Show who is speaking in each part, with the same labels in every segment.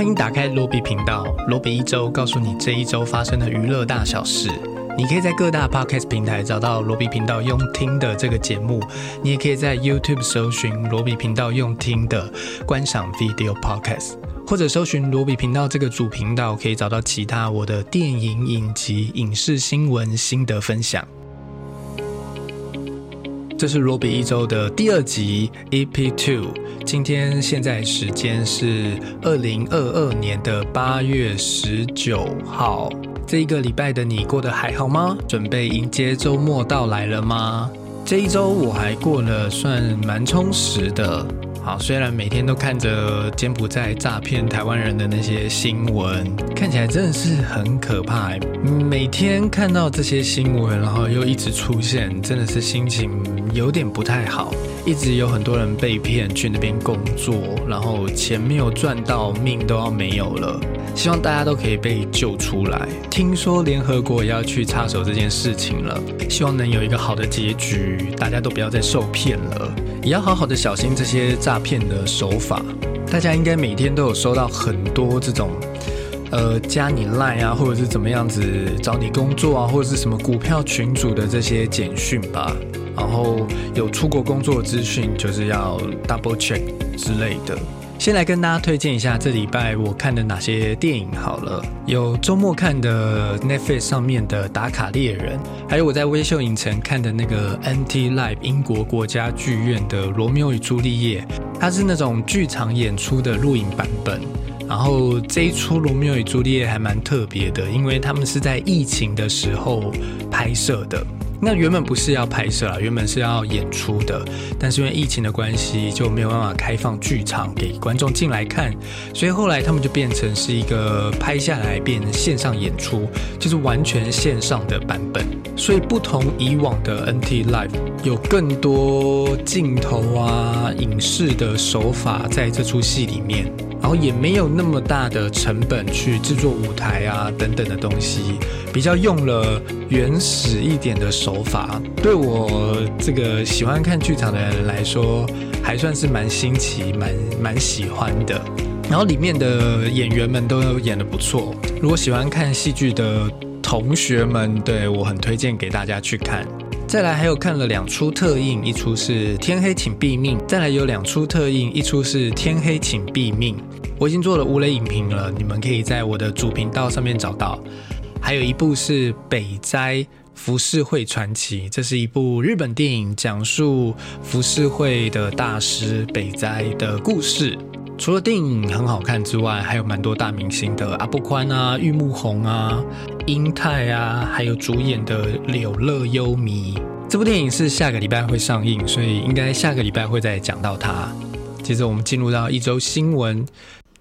Speaker 1: 欢迎打开罗比频道，罗比一周告诉你这一周发生的娱乐大小事。你可以在各大 podcast 平台找到罗比频道用听的这个节目，你也可以在 YouTube 搜寻罗比频道用听的观赏 video podcast，或者搜寻罗比频道这个主频道，可以找到其他我的电影、影集、影视新闻心得分享。这是罗比一周的第二集 EP Two。今天现在时间是二零二二年的八月十九号。这一个礼拜的你过得还好吗？准备迎接周末到来了吗？这一周我还过了算蛮充实的。好，虽然每天都看着柬埔寨诈骗台湾人的那些新闻，看起来真的是很可怕。每天看到这些新闻，然后又一直出现，真的是心情有点不太好。一直有很多人被骗去那边工作，然后钱没有赚到，命都要没有了。希望大家都可以被救出来。听说联合国也要去插手这件事情了，希望能有一个好的结局，大家都不要再受骗了，也要好好的小心这些诈骗的手法。大家应该每天都有收到很多这种，呃，加你赖啊，或者是怎么样子找你工作啊，或者是什么股票群组的这些简讯吧。然后有出国工作资讯，就是要 double check 之类的。先来跟大家推荐一下这礼拜我看的哪些电影好了。有周末看的 Netflix 上面的《打卡猎人》，还有我在微秀影城看的那个 NT Live 英国国家剧院的《罗密欧与朱丽叶》，它是那种剧场演出的录影版本。然后这一出《罗密欧与朱丽叶》还蛮特别的，因为他们是在疫情的时候拍摄的。那原本不是要拍摄啊，原本是要演出的，但是因为疫情的关系，就没有办法开放剧场给观众进来看，所以后来他们就变成是一个拍下来变线上演出，就是完全线上的版本。所以不同以往的 NT Live，有更多镜头啊、影视的手法在这出戏里面。然后也没有那么大的成本去制作舞台啊等等的东西，比较用了原始一点的手法。对我这个喜欢看剧场的人来说，还算是蛮新奇、蛮蛮喜欢的。然后里面的演员们都演的不错。如果喜欢看戏剧的同学们，对我很推荐给大家去看。再来还有看了两出特映，一出是《天黑请闭命》，再来有两出特映，一出是《天黑请闭命》。我已经做了无雷影评了，你们可以在我的主频道上面找到。还有一部是《北斋浮世绘传奇》，这是一部日本电影，讲述浮世绘的大师北斋的故事。除了电影很好看之外，还有蛮多大明星的，阿布宽啊、玉木宏啊、英泰啊，还有主演的柳乐优弥。这部电影是下个礼拜会上映，所以应该下个礼拜会再讲到它。接着我们进入到一周新闻。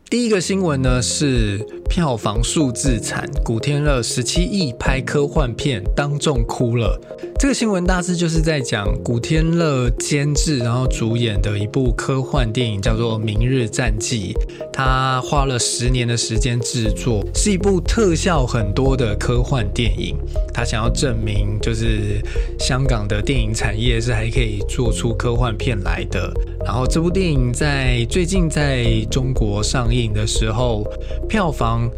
Speaker 1: 第一个新闻呢是票房数字惨，古天乐十七亿拍科幻片，当众哭了。这个新闻大致就是在讲古天乐监制然后主演的一部科幻电影，叫做《明日战记》。他花了十年的时间制作，是一部特效很多的科幻电影。他想要证明，就是香港的电影产业是还可以做出科幻片来的。然后这部电影在最近在中国上映的时候，票房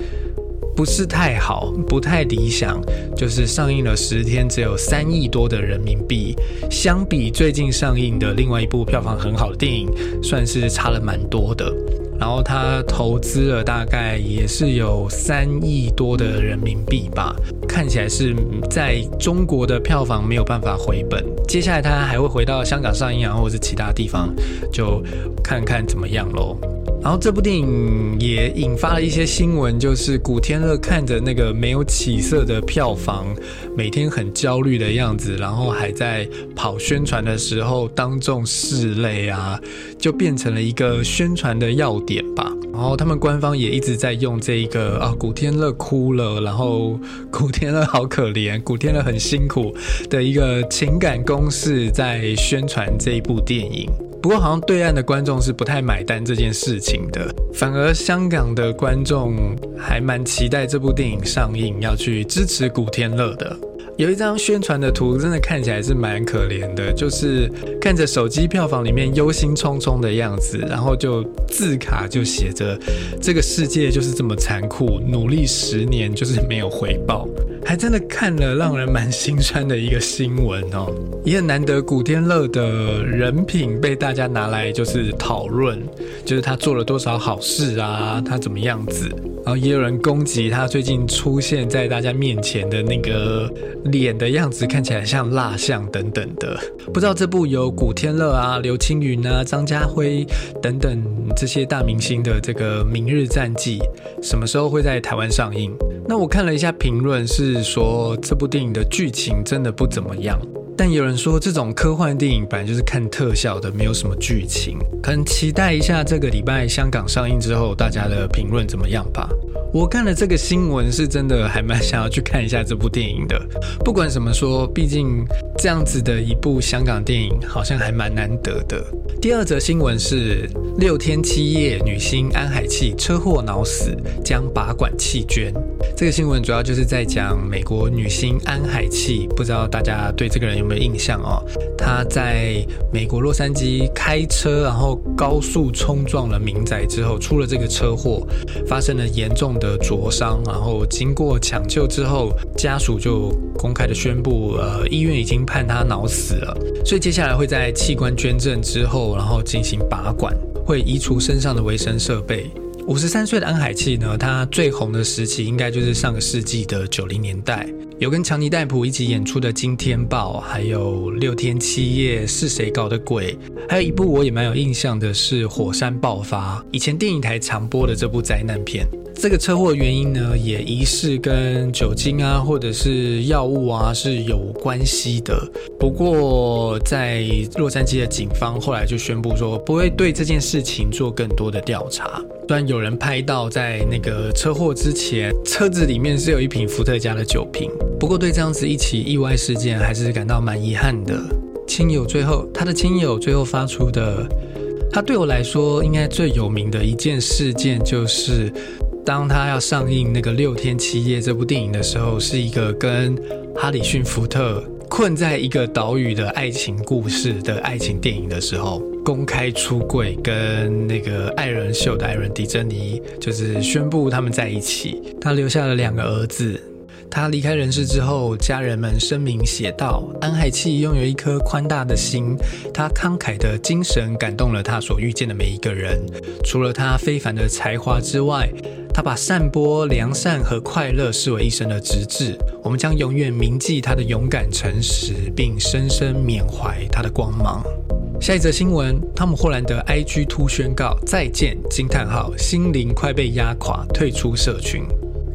Speaker 1: 不是太好，不太理想，就是上映了十天只有三亿多的人民币，相比最近上映的另外一部票房很好的电影，算是差了蛮多的。然后他投资了大概也是有三亿多的人民币吧，看起来是在中国的票房没有办法回本。接下来他还会回到香港上映啊，或者其他地方，就看看怎么样喽。然后这部电影也引发了一些新闻，就是古天乐看着那个没有起色的票房，每天很焦虑的样子，然后还在跑宣传的时候当众拭泪啊，就变成了一个宣传的要点吧。然后他们官方也一直在用这一个啊，古天乐哭了，然后古天乐好可怜，古天乐很辛苦的一个情感公式在宣传这一部电影。不过好像对岸的观众是不太买单这件事情的，反而香港的观众还蛮期待这部电影上映，要去支持古天乐的。有一张宣传的图，真的看起来是蛮可怜的，就是看着手机票房里面忧心忡忡的样子，然后就字卡就写着“这个世界就是这么残酷，努力十年就是没有回报”，还真的看了让人蛮心酸的一个新闻哦。也很难得古天乐的人品被大家拿来就是讨论，就是他做了多少好事啊，他怎么样子。然后也有人攻击他最近出现在大家面前的那个脸的样子，看起来像蜡像等等的。不知道这部由古天乐啊、刘青云啊、张家辉等等这些大明星的这个《明日战记》什么时候会在台湾上映？那我看了一下评论，是说这部电影的剧情真的不怎么样。但有人说，这种科幻电影本来就是看特效的，没有什么剧情。可能期待一下这个礼拜香港上映之后，大家的评论怎么样吧。我看了这个新闻，是真的还蛮想要去看一下这部电影的。不管怎么说，毕竟这样子的一部香港电影，好像还蛮难得的。第二则新闻是六天七夜女星安海气车祸脑死，将拔管弃捐。这个新闻主要就是在讲美国女星安海气，不知道大家对这个人有没有印象哦？她在美国洛杉矶开车，然后高速冲撞了民宅之后，出了这个车祸，发生了严重。的灼伤，然后经过抢救之后，家属就公开的宣布，呃，医院已经判他脑死了，所以接下来会在器官捐赠之后，然后进行拔管，会移除身上的维生设备。五十三岁的安海气呢，他最红的时期应该就是上个世纪的九零年代，有跟强尼戴普一起演出的《惊天报》，还有《六天七夜》是谁搞的鬼？还有一部我也蛮有印象的是《火山爆发》，以前电影台常播的这部灾难片。这个车祸原因呢，也疑似跟酒精啊，或者是药物啊是有关系的。不过，在洛杉矶的警方后来就宣布说，不会对这件事情做更多的调查。虽然有人拍到在那个车祸之前，车子里面是有一瓶伏特加的酒瓶。不过，对这样子一起意外事件，还是感到蛮遗憾的。亲友最后，他的亲友最后发出的，他对我来说应该最有名的一件事件就是。当他要上映那个六天七夜这部电影的时候，是一个跟哈里逊福特困在一个岛屿的爱情故事的爱情电影的时候，公开出柜，跟那个爱人秀的爱人迪珍妮就是宣布他们在一起。他留下了两个儿子。他离开人世之后，家人们声明写道：安海气拥有一颗宽大的心，他慷慨的精神感动了他所遇见的每一个人。除了他非凡的才华之外，他把散播良善和快乐视为一生的职志，我们将永远铭记他的勇敢诚实，并深深缅怀他的光芒。下一则新闻：汤姆·霍兰德 IG 突宣告再见，惊叹号，心灵快被压垮，退出社群。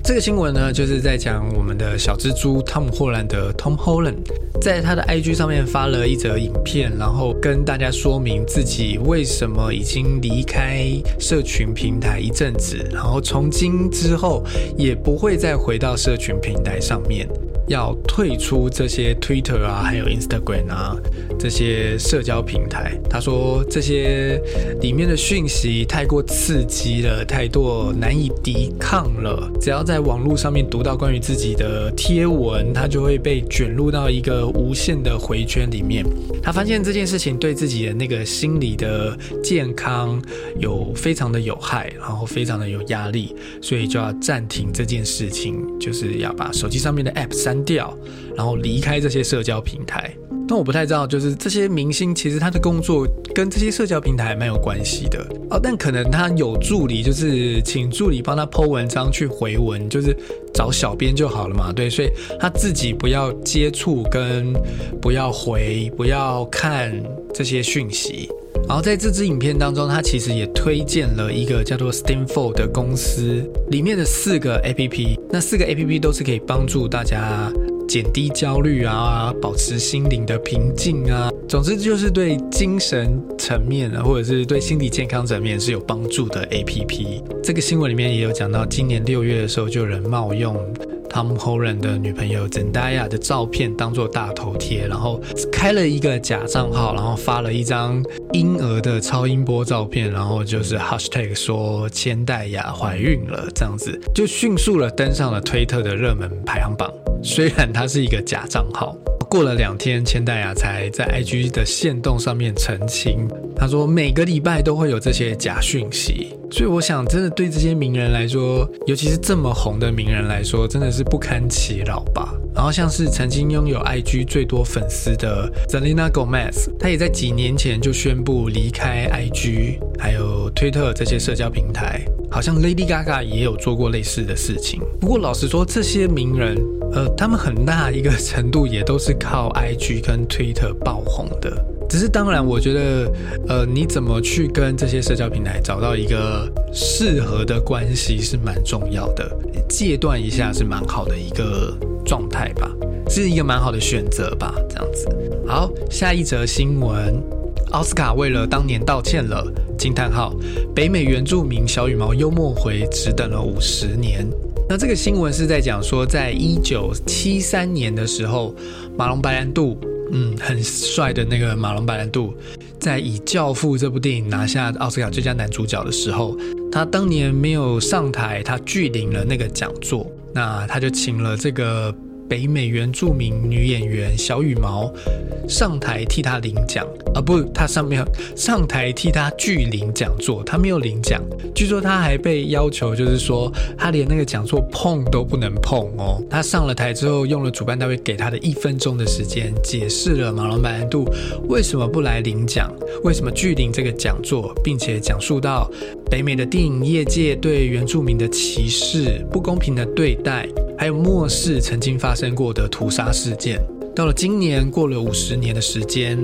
Speaker 1: 这个新闻呢，就是在讲我们的小蜘蛛汤姆·霍兰德 Tom Holland，在他的 IG 上面发了一则影片，然后跟大家说明自己为什么已经离开社群平台一阵子，然后从今之后也不会再回到社群平台上面。要退出这些 Twitter 啊，还有 Instagram 啊这些社交平台。他说这些里面的讯息太过刺激了，太多难以抵抗了。只要在网络上面读到关于自己的贴文，他就会被卷入到一个无限的回圈里面。他发现这件事情对自己的那个心理的健康有非常的有害，然后非常的有压力，所以就要暂停这件事情，就是要把手机上面的 App 删。掉，然后离开这些社交平台。但我不太知道，就是这些明星其实他的工作跟这些社交平台蛮有关系的哦。但可能他有助理，就是请助理帮他剖文章去回文，就是找小编就好了嘛。对，所以他自己不要接触跟不要回，不要看这些讯息。然后在这支影片当中，他其实也推荐了一个叫做 Stanford 的公司里面的四个 A P P。那四个 A P P 都是可以帮助大家减低焦虑啊，保持心灵的平静啊。总之就是对精神层面啊，或者是对心理健康层面是有帮助的 A P P。这个新闻里面也有讲到，今年六月的时候就有人冒用 Tom Holland 的女朋友 Zendaya 的照片当做大头贴，然后开了一个假账号，然后发了一张婴儿的超音波照片，然后就是 Hashtag 说千代雅怀孕了，这样子就迅速了登上了推特的热门排行榜。虽然它是一个假账号。过了两天，千代雅才在 IG 的线动上面澄清，他说每个礼拜都会有这些假讯息，所以我想，真的对这些名人来说，尤其是这么红的名人来说，真的是不堪其扰吧。然后像是曾经拥有 IG 最多粉丝的 Selena Gomez，她也在几年前就宣布离开 IG，还有推特这些社交平台。好像 Lady Gaga 也有做过类似的事情。不过老实说，这些名人，呃，他们很大一个程度也都是靠 IG 跟 Twitter 爆红的。只是当然，我觉得，呃，你怎么去跟这些社交平台找到一个适合的关系是蛮重要的，戒断一下是蛮好的一个状态吧，是一个蛮好的选择吧，这样子。好，下一则新闻，奥斯卡为了当年道歉了。惊叹号！北美原住民小羽毛幽默回只等了五十年。那这个新闻是在讲说，在一九七三年的时候，马龙白兰度，嗯，很帅的那个马龙白兰度，在以《教父》这部电影拿下奥斯卡最佳男主角的时候，他当年没有上台，他拒领了那个讲座，那他就请了这个。北美原住民女演员小羽毛上台替他领奖啊，不，他上面上台替他拒领讲座，他没有领奖。据说他还被要求，就是说他连那个讲座碰都不能碰哦。他上了台之后，用了主办单位给他的一分钟的时间，解释了马龙白兰度为什么不来领奖，为什么拒领这个讲座，并且讲述到北美的电影业界对原住民的歧视、不公平的对待。还有末世曾经发生过的屠杀事件，到了今年过了五十年的时间，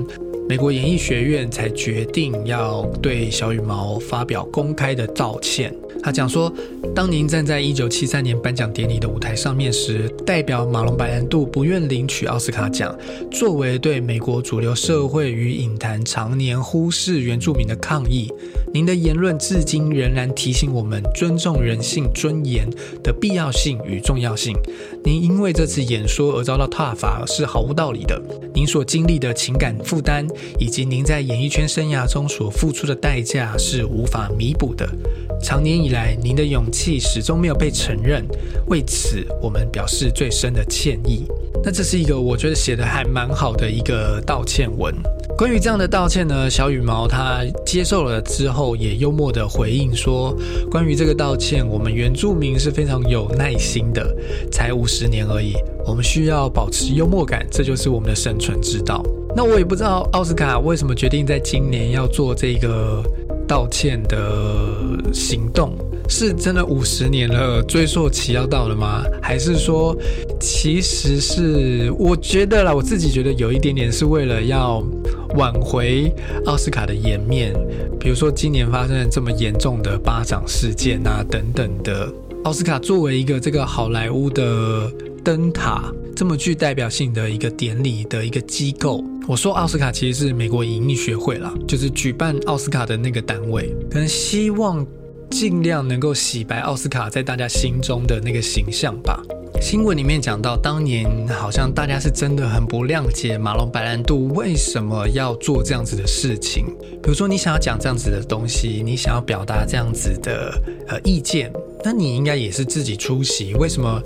Speaker 1: 美国演艺学院才决定要对小羽毛发表公开的道歉。他讲说，当您站在一九七三年颁奖典礼的舞台上面时，代表马龙白兰度不愿领取奥斯卡奖，作为对美国主流社会与影坛常年忽视原住民的抗议。您的言论至今仍然提醒我们尊重人性尊严的必要性与重要性。您因为这次演说而遭到挞伐是毫无道理的。您所经历的情感负担以及您在演艺圈生涯中所付出的代价是无法弥补的。长年以来，您的勇气始终没有被承认，为此我们表示最深的歉意。那这是一个我觉得写的还蛮好的一个道歉文。关于这样的道歉呢，小羽毛他接受了之后，也幽默的回应说：“关于这个道歉，我们原住民是非常有耐心的，才五十年而已，我们需要保持幽默感，这就是我们的生存之道。”那我也不知道奥斯卡为什么决定在今年要做这个道歉的行动。是真的五十年了，追溯期要到了吗？还是说，其实是我觉得啦，我自己觉得有一点点是为了要挽回奥斯卡的颜面，比如说今年发生了这么严重的巴掌事件啊等等的。奥斯卡作为一个这个好莱坞的灯塔，这么具代表性的一个典礼的一个机构，我说奥斯卡其实是美国影艺学会啦，就是举办奥斯卡的那个单位，可能希望。尽量能够洗白奥斯卡在大家心中的那个形象吧。新闻里面讲到，当年好像大家是真的很不谅解马龙白兰度为什么要做这样子的事情。比如说，你想要讲这样子的东西，你想要表达这样子的呃意见，那你应该也是自己出席。为什么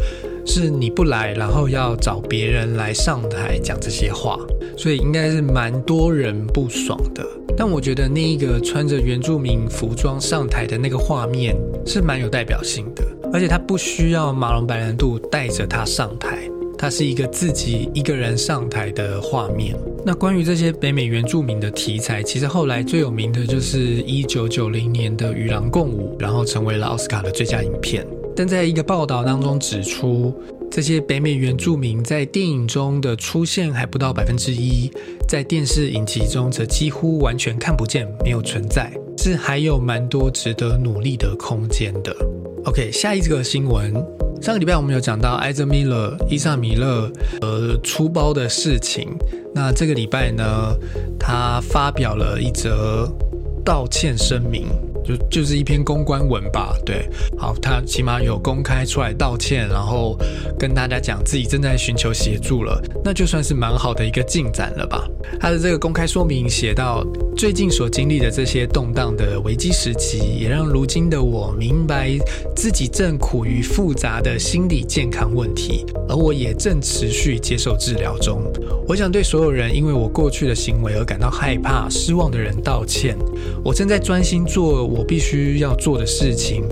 Speaker 1: 是你不来，然后要找别人来上台讲这些话？所以应该是蛮多人不爽的。但我觉得那一个穿着原住民服装上台的那个画面是蛮有代表性的，而且他不需要马龙白兰度带着他上台，他是一个自己一个人上台的画面。那关于这些北美原住民的题材，其实后来最有名的就是一九九零年的《与狼共舞》，然后成为了奥斯卡的最佳影片。但在一个报道当中指出。这些北美原住民在电影中的出现还不到百分之一，在电视影集中则几乎完全看不见，没有存在，是还有蛮多值得努力的空间的。OK，下一个新闻，上个礼拜我们有讲到艾泽米勒伊萨米勒呃出包的事情，那这个礼拜呢，他发表了一则道歉声明。就就是一篇公关文吧。对，好，他起码有公开出来道歉，然后跟大家讲自己正在寻求协助了，那就算是蛮好的一个进展了吧。他的这个公开说明写到，最近所经历的这些动荡的危机时期，也让如今的我明白自己正苦于复杂的心理健康问题，而我也正持续接受治疗中。我想对所有人因为我过去的行为而感到害怕、失望的人道歉。我正在专心做我必须要做的事情，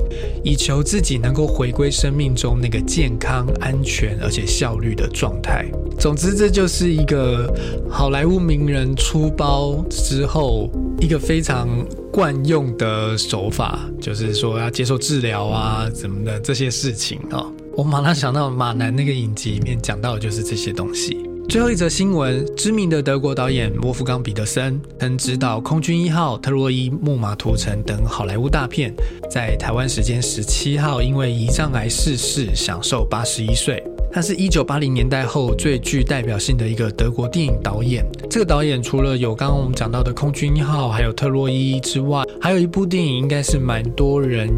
Speaker 1: 以求自己能够回归生命中那个健康、安全而且效率的状态。总之，这就是一个好莱坞名人出包之后一个非常惯用的手法，就是说要接受治疗啊，怎么的这些事情啊。我马上想到马南那个影集里面讲到的就是这些东西。最后一则新闻：知名的德国导演莫夫冈·彼得森曾执导《空军一号》《特洛伊木马屠城》等好莱坞大片，在台湾时间十七号因为胰脏癌逝世，享受八十一岁。他是一九八零年代后最具代表性的一个德国电影导演。这个导演除了有刚刚我们讲到的《空军一号》还有《特洛伊》之外，还有一部电影应该是蛮多人。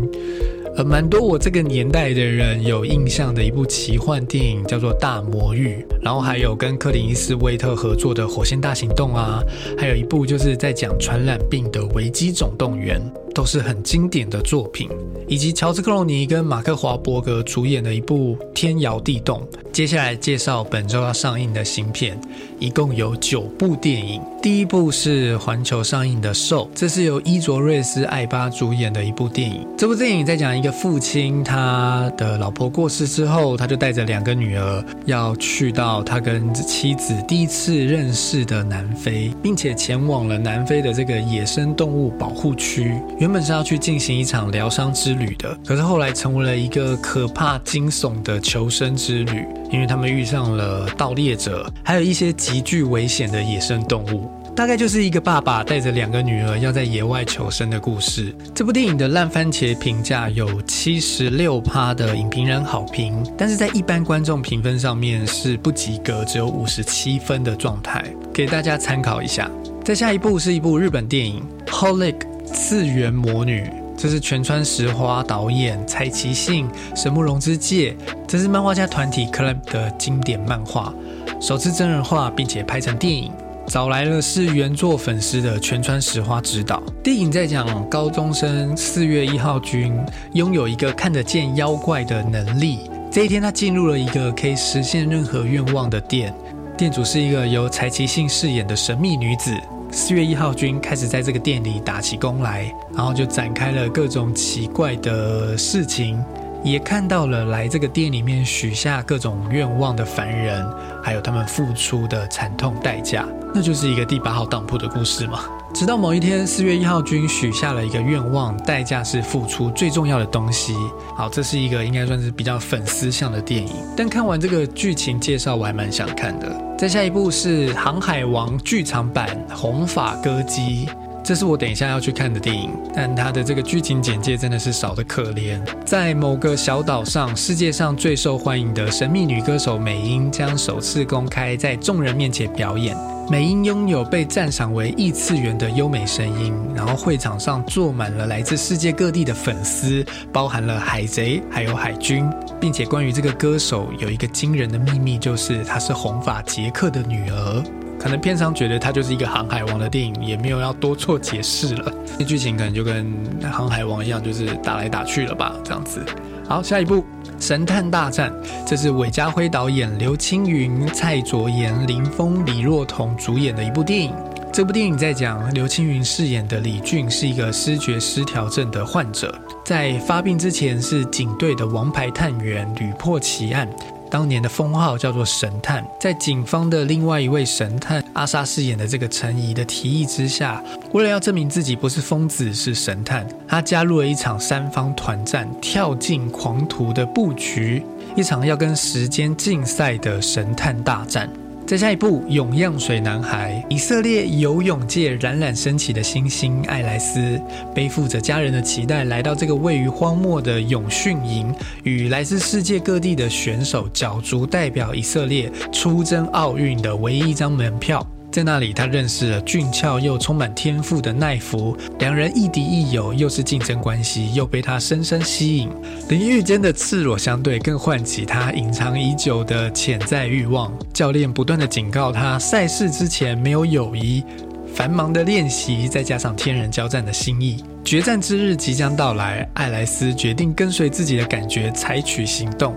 Speaker 1: 呃，蛮多我这个年代的人有印象的一部奇幻电影叫做《大魔域》，然后还有跟克林伊斯威特合作的《火线大行动》啊，还有一部就是在讲传染病的《危机总动员》。都是很经典的作品，以及乔治克隆尼跟马克华伯格主演的一部《天摇地动》。接下来介绍本周要上映的新片，一共有九部电影。第一部是环球上映的《兽》，这是由伊卓瑞斯·艾巴主演的一部电影。这部电影在讲一个父亲，他的老婆过世之后，他就带着两个女儿要去到他跟妻子第一次认识的南非，并且前往了南非的这个野生动物保护区。原本是要去进行一场疗伤之旅的，可是后来成为了一个可怕惊悚的求生之旅，因为他们遇上了盗猎者，还有一些 极具危险的野生动物。大概就是一个爸爸带着两个女儿要在野外求生的故事。这部电影的烂番茄评价有七十六趴的影评人好评，但是在一般观众评分上面是不及格，只有五十七分的状态，给大家参考一下。再下一部是一部日本电影《Holic》。次元魔女，这是全川石花导演、蔡奇信、神木荣之介，这是漫画家团体 Club 的经典漫画，首次真人化并且拍成电影，找来了是原作粉丝的全川石花指导。电影在讲高中生四月一号君拥有一个看得见妖怪的能力，这一天他进入了一个可以实现任何愿望的店，店主是一个由柴崎幸饰演的神秘女子。四月一号君开始在这个店里打起工来，然后就展开了各种奇怪的事情，也看到了来这个店里面许下各种愿望的凡人，还有他们付出的惨痛代价，那就是一个第八号当铺的故事嘛。直到某一天，四月一号君许下了一个愿望，代价是付出最重要的东西。好，这是一个应该算是比较粉丝向的电影。但看完这个剧情介绍，我还蛮想看的。再下一部是《航海王》剧场版《红发歌姬》。这是我等一下要去看的电影，但它的这个剧情简介真的是少得可怜。在某个小岛上，世界上最受欢迎的神秘女歌手美英将首次公开在众人面前表演。美英拥有被赞赏为异次元的优美声音，然后会场上坐满了来自世界各地的粉丝，包含了海贼还有海军，并且关于这个歌手有一个惊人的秘密，就是她是红发杰克的女儿。可能片商觉得它就是一个航海王的电影，也没有要多做解释了。那 剧情可能就跟航海王一样，就是打来打去了吧，这样子。好，下一部《神探大战》，这是韦家辉导演、刘青云、蔡卓妍、林峰、李若彤主演的一部电影。这部电影在讲刘青云饰演的李俊是一个失觉失调症的患者，在发病之前是警队的王牌探员，屡破奇案。当年的封号叫做神探，在警方的另外一位神探阿莎饰演的这个陈怡的提议之下，为了要证明自己不是疯子是神探，他加入了一场三方团战、跳进狂徒的布局，一场要跟时间竞赛的神探大战。再下一步《永样水男孩》，以色列游泳界冉冉升起的新星艾莱斯，背负着家人的期待，来到这个位于荒漠的泳训营，与来自世界各地的选手角逐，代表以色列出征奥运的唯一一张门票。在那里，他认识了俊俏又充满天赋的奈福，两人亦敌亦友，又是竞争关系，又被他深深吸引。淋浴间的赤裸相对，更唤起他隐藏已久的潜在欲望。教练不断的警告他，赛事之前没有友谊，繁忙的练习再加上天人交战的心意，决战之日即将到来。艾莱斯决定跟随自己的感觉，采取行动。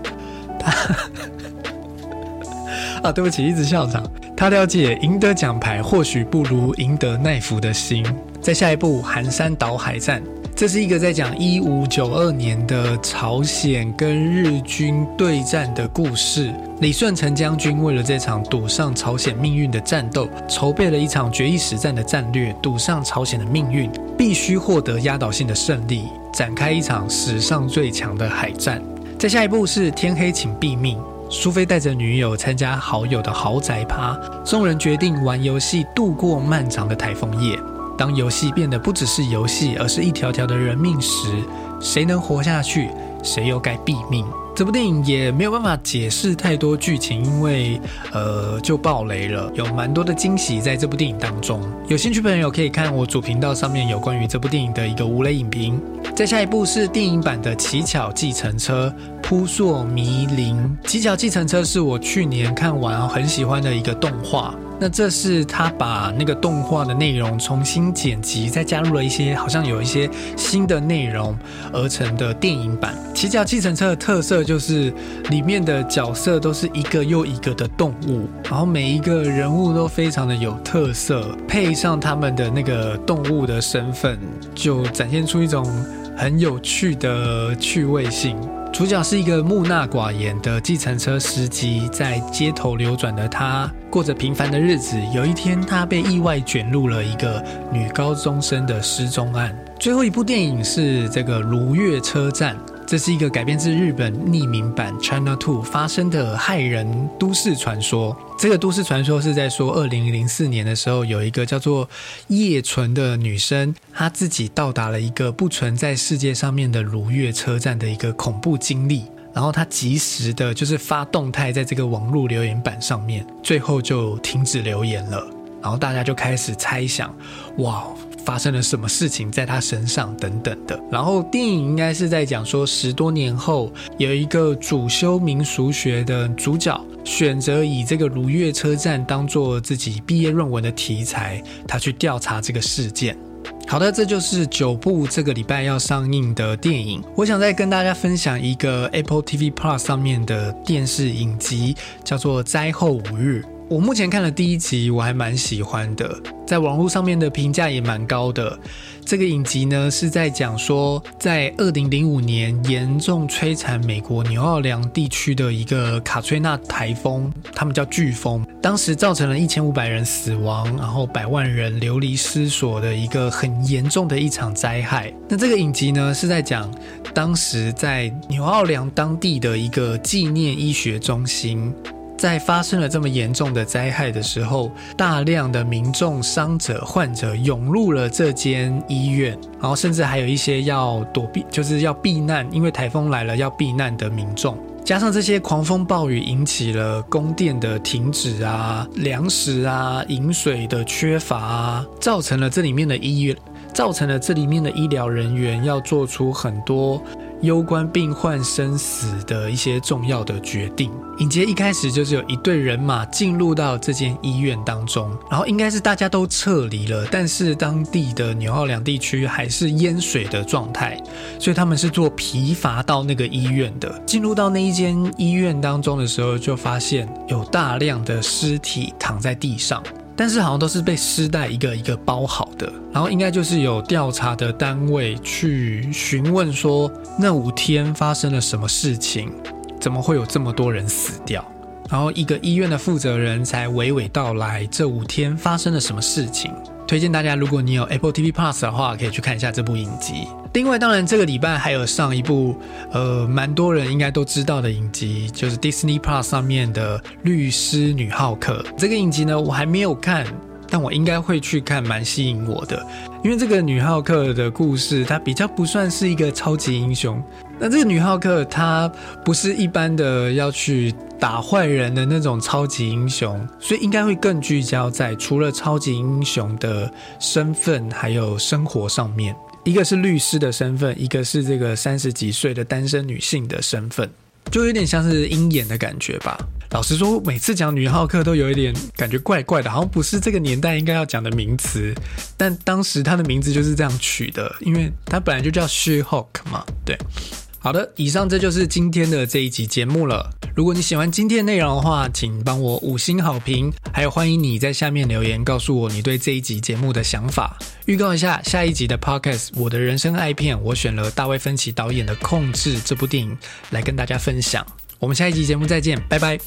Speaker 1: 啊，对不起，一直笑场。他了解赢得奖牌或许不如赢得奈福的心。在下一部《寒山岛海战》，这是一个在讲一五九二年的朝鲜跟日军对战的故事。李舜臣将军为了这场赌上朝鲜命运的战斗，筹备了一场决一死战的战略，赌上朝鲜的命运，必须获得压倒性的胜利，展开一场史上最强的海战。在下一部是《天黑请毙命》。苏菲带着女友参加好友的豪宅趴，众人决定玩游戏度过漫长的台风夜。当游戏变得不只是游戏，而是一条条的人命时，谁能活下去，谁又该毙命？这部电影也没有办法解释太多剧情，因为呃就爆雷了，有蛮多的惊喜在这部电影当中。有兴趣朋友可以看我主频道上面有关于这部电影的一个无雷影评。再下一部是电影版的《乞巧计程车》，扑朔迷离。《乞巧计程车》是我去年看完很喜欢的一个动画。那这是他把那个动画的内容重新剪辑，再加入了一些好像有一些新的内容而成的电影版。骑脚计程车的特色就是里面的角色都是一个又一个的动物，然后每一个人物都非常的有特色，配上他们的那个动物的身份，就展现出一种很有趣的趣味性。主角是一个木讷寡言的计程车司机，在街头流转的他过着平凡的日子。有一天，他被意外卷入了一个女高中生的失踪案。最后一部电影是这个《如月车站》。这是一个改编自日本匿名版《China Two》发生的骇人都市传说。这个都市传说是在说，二零零四年的时候，有一个叫做叶纯的女生，她自己到达了一个不存在世界上面的如月车站的一个恐怖经历，然后她及时的就是发动态在这个网络留言板上面，最后就停止留言了，然后大家就开始猜想，哇。发生了什么事情在他身上等等的，然后电影应该是在讲说十多年后，有一个主修民俗学的主角选择以这个如月车站当做自己毕业论文的题材，他去调查这个事件。好的，这就是九部这个礼拜要上映的电影。我想再跟大家分享一个 Apple TV Plus 上面的电视影集，叫做《灾后五日》。我目前看了第一集，我还蛮喜欢的，在网络上面的评价也蛮高的。这个影集呢是在讲说，在二零零五年严重摧残美国纽奥良地区的一个卡崔娜台风，他们叫飓风，当时造成了一千五百人死亡，然后百万人流离失所的一个很严重的一场灾害。那这个影集呢是在讲当时在纽奥良当地的一个纪念医学中心。在发生了这么严重的灾害的时候，大量的民众、伤者、患者涌入了这间医院，然后甚至还有一些要躲避，就是要避难，因为台风来了要避难的民众。加上这些狂风暴雨，引起了供电的停止啊，粮食啊、饮水的缺乏啊，造成了这里面的医院，造成了这里面的医疗人员要做出很多。攸关病患生死的一些重要的决定。影节一开始就是有一队人马进入到这间医院当中，然后应该是大家都撤离了，但是当地的纽奥良地区还是淹水的状态，所以他们是坐皮筏到那个医院的。进入到那一间医院当中的时候，就发现有大量的尸体躺在地上。但是好像都是被丝带一个一个包好的，然后应该就是有调查的单位去询问说那五天发生了什么事情，怎么会有这么多人死掉？然后一个医院的负责人才娓娓道来这五天发生了什么事情。推荐大家，如果你有 Apple TV Plus 的话，可以去看一下这部影集。另外，当然这个礼拜还有上一部，呃，蛮多人应该都知道的影集，就是 Disney Plus 上面的《律师女浩克》。这个影集呢，我还没有看，但我应该会去看，蛮吸引我的。因为这个女浩克的故事，它比较不算是一个超级英雄。那这个女浩克，她不是一般的要去打坏人的那种超级英雄，所以应该会更聚焦在除了超级英雄的身份，还有生活上面。一个是律师的身份，一个是这个三十几岁的单身女性的身份，就有点像是鹰眼的感觉吧。老实说，每次讲女浩克都有一点感觉怪怪的，好像不是这个年代应该要讲的名词。但当时她的名字就是这样取的，因为她本来就叫 She Hulk 嘛。对，好的，以上这就是今天的这一集节目了。如果你喜欢今天的内容的话，请帮我五星好评，还有欢迎你在下面留言告诉我你对这一集节目的想法。预告一下下一集的 Podcast，我的人生爱片，我选了大卫芬奇导演的《控制》这部电影来跟大家分享。我们下一集节目再见，拜拜。